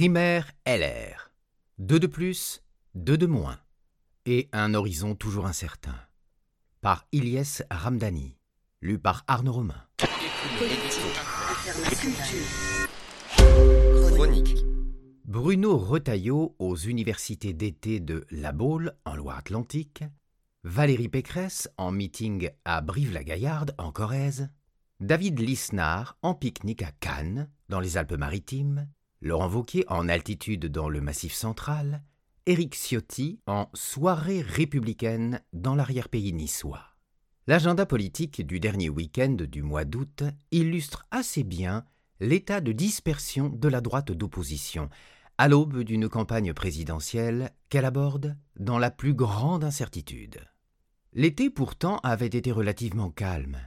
Primaire LR. Deux de plus, deux de moins. Et un horizon toujours incertain. Par Ilyes Ramdani. Lu par Arnaud Romain. Bruno Retailleau aux universités d'été de La Baule en Loire-Atlantique, Valérie Pécresse en meeting à Brive-la-Gaillarde en Corrèze, David Lisnard en pique-nique à Cannes dans les Alpes-Maritimes, Laurent Wauquiez en altitude dans le Massif central, Éric Ciotti en soirée républicaine dans l'arrière-pays niçois. L'agenda politique du dernier week-end du mois d'août illustre assez bien l'état de dispersion de la droite d'opposition, à l'aube d'une campagne présidentielle qu'elle aborde dans la plus grande incertitude. L'été pourtant avait été relativement calme.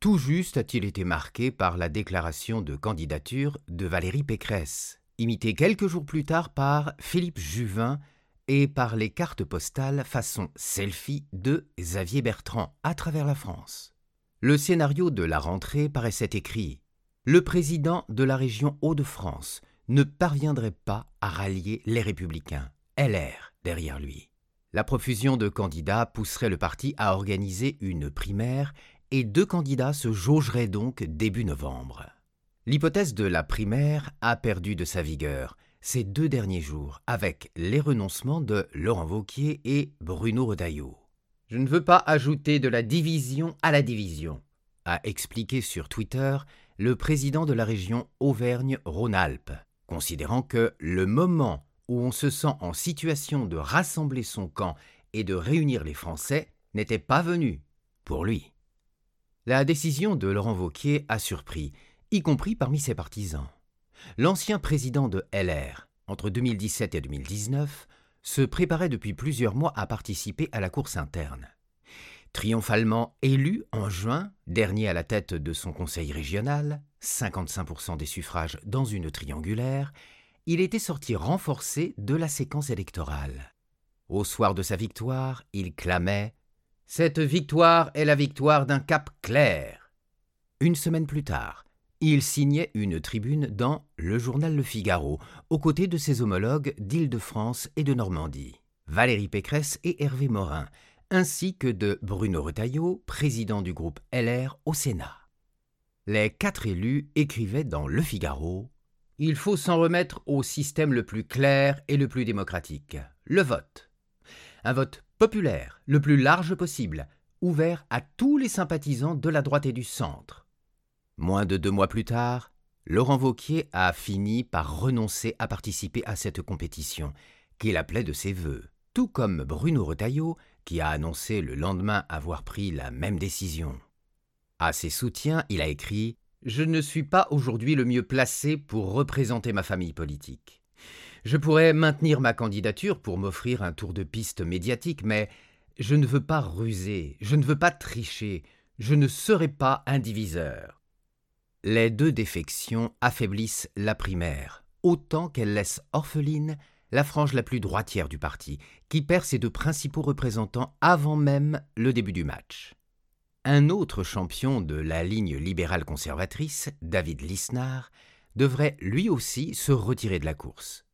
Tout juste a-t-il été marqué par la déclaration de candidature de Valérie Pécresse, imitée quelques jours plus tard par Philippe Juvin et par les cartes postales façon selfie de Xavier Bertrand à travers la France. Le scénario de la rentrée paraissait écrit le président de la région Hauts-de-France ne parviendrait pas à rallier les républicains, LR, derrière lui. La profusion de candidats pousserait le parti à organiser une primaire et deux candidats se jaugeraient donc début novembre. L'hypothèse de la primaire a perdu de sa vigueur ces deux derniers jours avec les renoncements de Laurent Vauquier et Bruno Retailleau. Je ne veux pas ajouter de la division à la division, a expliqué sur Twitter le président de la région Auvergne-Rhône-Alpes, considérant que le moment où on se sent en situation de rassembler son camp et de réunir les Français n'était pas venu pour lui. La décision de Laurent Wauquiez a surpris, y compris parmi ses partisans. L'ancien président de LR, entre 2017 et 2019, se préparait depuis plusieurs mois à participer à la course interne. Triomphalement élu en juin dernier à la tête de son conseil régional, 55% des suffrages dans une triangulaire, il était sorti renforcé de la séquence électorale. Au soir de sa victoire, il clamait Cette victoire est la victoire d'un cap clair. Une semaine plus tard, il signait une tribune dans le journal Le Figaro, aux côtés de ses homologues d'Île-de-France et de Normandie, Valérie Pécresse et Hervé Morin, ainsi que de Bruno Retailleau, président du groupe LR au Sénat. Les quatre élus écrivaient dans Le Figaro Il faut s'en remettre au système le plus clair et le plus démocratique, le vote. Un vote populaire, le plus large possible, ouvert à tous les sympathisants de la droite et du centre. Moins de deux mois plus tard, Laurent Vauquier a fini par renoncer à participer à cette compétition, qu'il appelait de ses voeux, tout comme Bruno Retailleau, qui a annoncé le lendemain avoir pris la même décision. À ses soutiens, il a écrit Je ne suis pas aujourd'hui le mieux placé pour représenter ma famille politique. Je pourrais maintenir ma candidature pour m'offrir un tour de piste médiatique, mais je ne veux pas ruser, je ne veux pas tricher, je ne serai pas un diviseur. Les deux défections affaiblissent la primaire, autant qu'elles laissent orpheline la frange la plus droitière du parti, qui perd ses deux principaux représentants avant même le début du match. Un autre champion de la ligne libérale conservatrice, David Lisnard, devrait lui aussi se retirer de la course.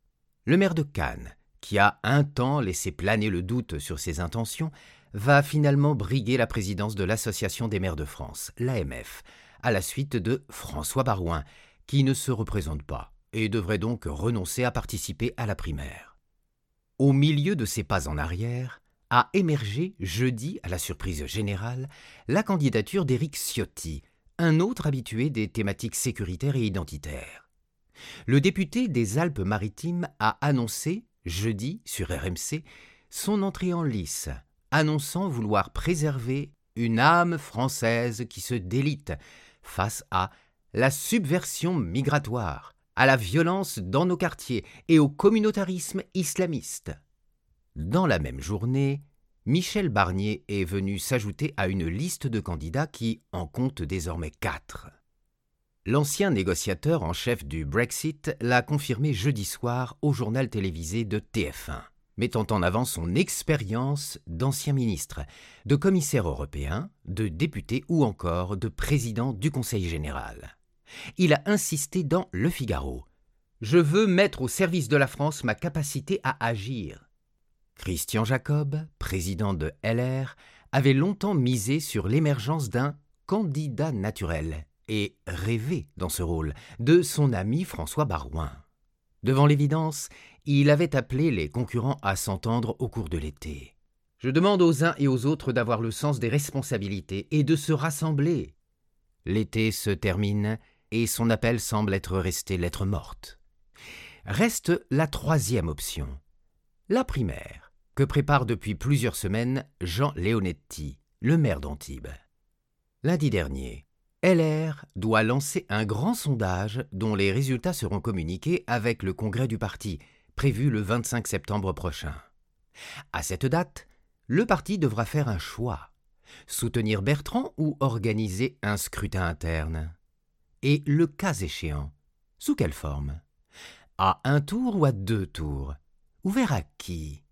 Le maire de Cannes, qui a un temps laissé planer le doute sur ses intentions, va finalement briguer la présidence de l'Association des maires de France, l'AMF, à la suite de François Barouin, qui ne se représente pas et devrait donc renoncer à participer à la primaire. Au milieu de ses pas en arrière, a émergé jeudi, à la surprise générale, la candidature d'Éric Ciotti, un autre habitué des thématiques sécuritaires et identitaires. Le député des Alpes-Maritimes a annoncé, jeudi, sur RMC, son entrée en lice, annonçant vouloir préserver une âme française qui se délite face à la subversion migratoire, à la violence dans nos quartiers et au communautarisme islamiste. Dans la même journée, Michel Barnier est venu s'ajouter à une liste de candidats qui en compte désormais quatre. L'ancien négociateur en chef du Brexit l'a confirmé jeudi soir au journal télévisé de TF1, mettant en avant son expérience d'ancien ministre, de commissaire européen, de député ou encore de président du Conseil général il a insisté dans Le Figaro. Je veux mettre au service de la France ma capacité à agir. Christian Jacob, président de LR, avait longtemps misé sur l'émergence d'un candidat naturel et rêvé dans ce rôle de son ami François Barouin. Devant l'évidence, il avait appelé les concurrents à s'entendre au cours de l'été. Je demande aux uns et aux autres d'avoir le sens des responsabilités et de se rassembler. L'été se termine et son appel semble être resté lettre morte. Reste la troisième option, la primaire, que prépare depuis plusieurs semaines Jean Leonetti, le maire d'Antibes. Lundi dernier, LR doit lancer un grand sondage dont les résultats seront communiqués avec le congrès du parti, prévu le 25 septembre prochain. À cette date, le parti devra faire un choix soutenir Bertrand ou organiser un scrutin interne. Et le cas échéant, sous quelle forme? À un tour ou à deux tours? Ouvert à qui?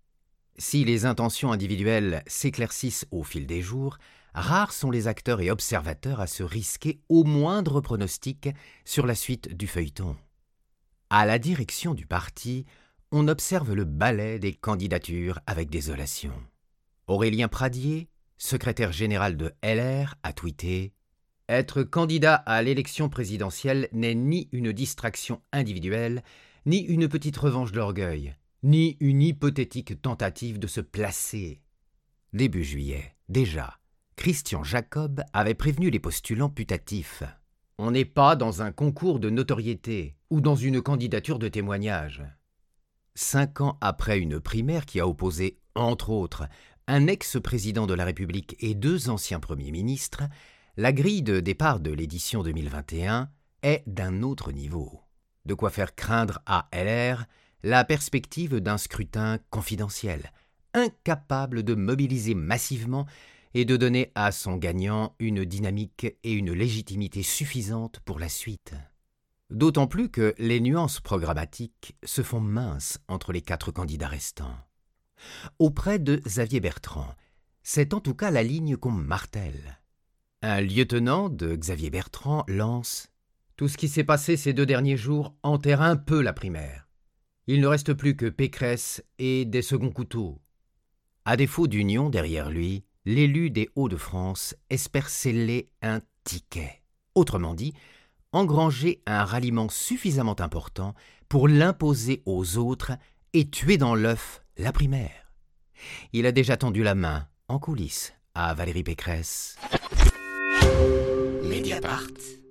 Si les intentions individuelles s'éclaircissent au fil des jours, rares sont les acteurs et observateurs à se risquer au moindre pronostic sur la suite du feuilleton. À la direction du parti, on observe le balai des candidatures avec désolation. Aurélien Pradier, secrétaire général de LR, a tweeté Être candidat à l'élection présidentielle n'est ni une distraction individuelle, ni une petite revanche d'orgueil, ni une hypothétique tentative de se placer. Début juillet, déjà, Christian Jacob avait prévenu les postulants putatifs. On n'est pas dans un concours de notoriété ou dans une candidature de témoignage. Cinq ans après une primaire qui a opposé, entre autres, un ex-président de la République et deux anciens premiers ministres, la grille de départ de l'édition 2021 est d'un autre niveau. De quoi faire craindre à LR la perspective d'un scrutin confidentiel, incapable de mobiliser massivement et de donner à son gagnant une dynamique et une légitimité suffisantes pour la suite. D'autant plus que les nuances programmatiques se font minces entre les quatre candidats restants. Auprès de Xavier Bertrand, c'est en tout cas la ligne qu'on martèle. Un lieutenant de Xavier Bertrand lance Tout ce qui s'est passé ces deux derniers jours enterre un peu la primaire. Il ne reste plus que Pécresse et des seconds couteaux. À défaut d'union derrière lui, l'élu des Hauts-de-France espère sceller un ticket. Autrement dit, engranger un ralliement suffisamment important pour l'imposer aux autres et tuer dans l'œuf la primaire. Il a déjà tendu la main, en coulisses, à Valérie Pécresse. Mediapart.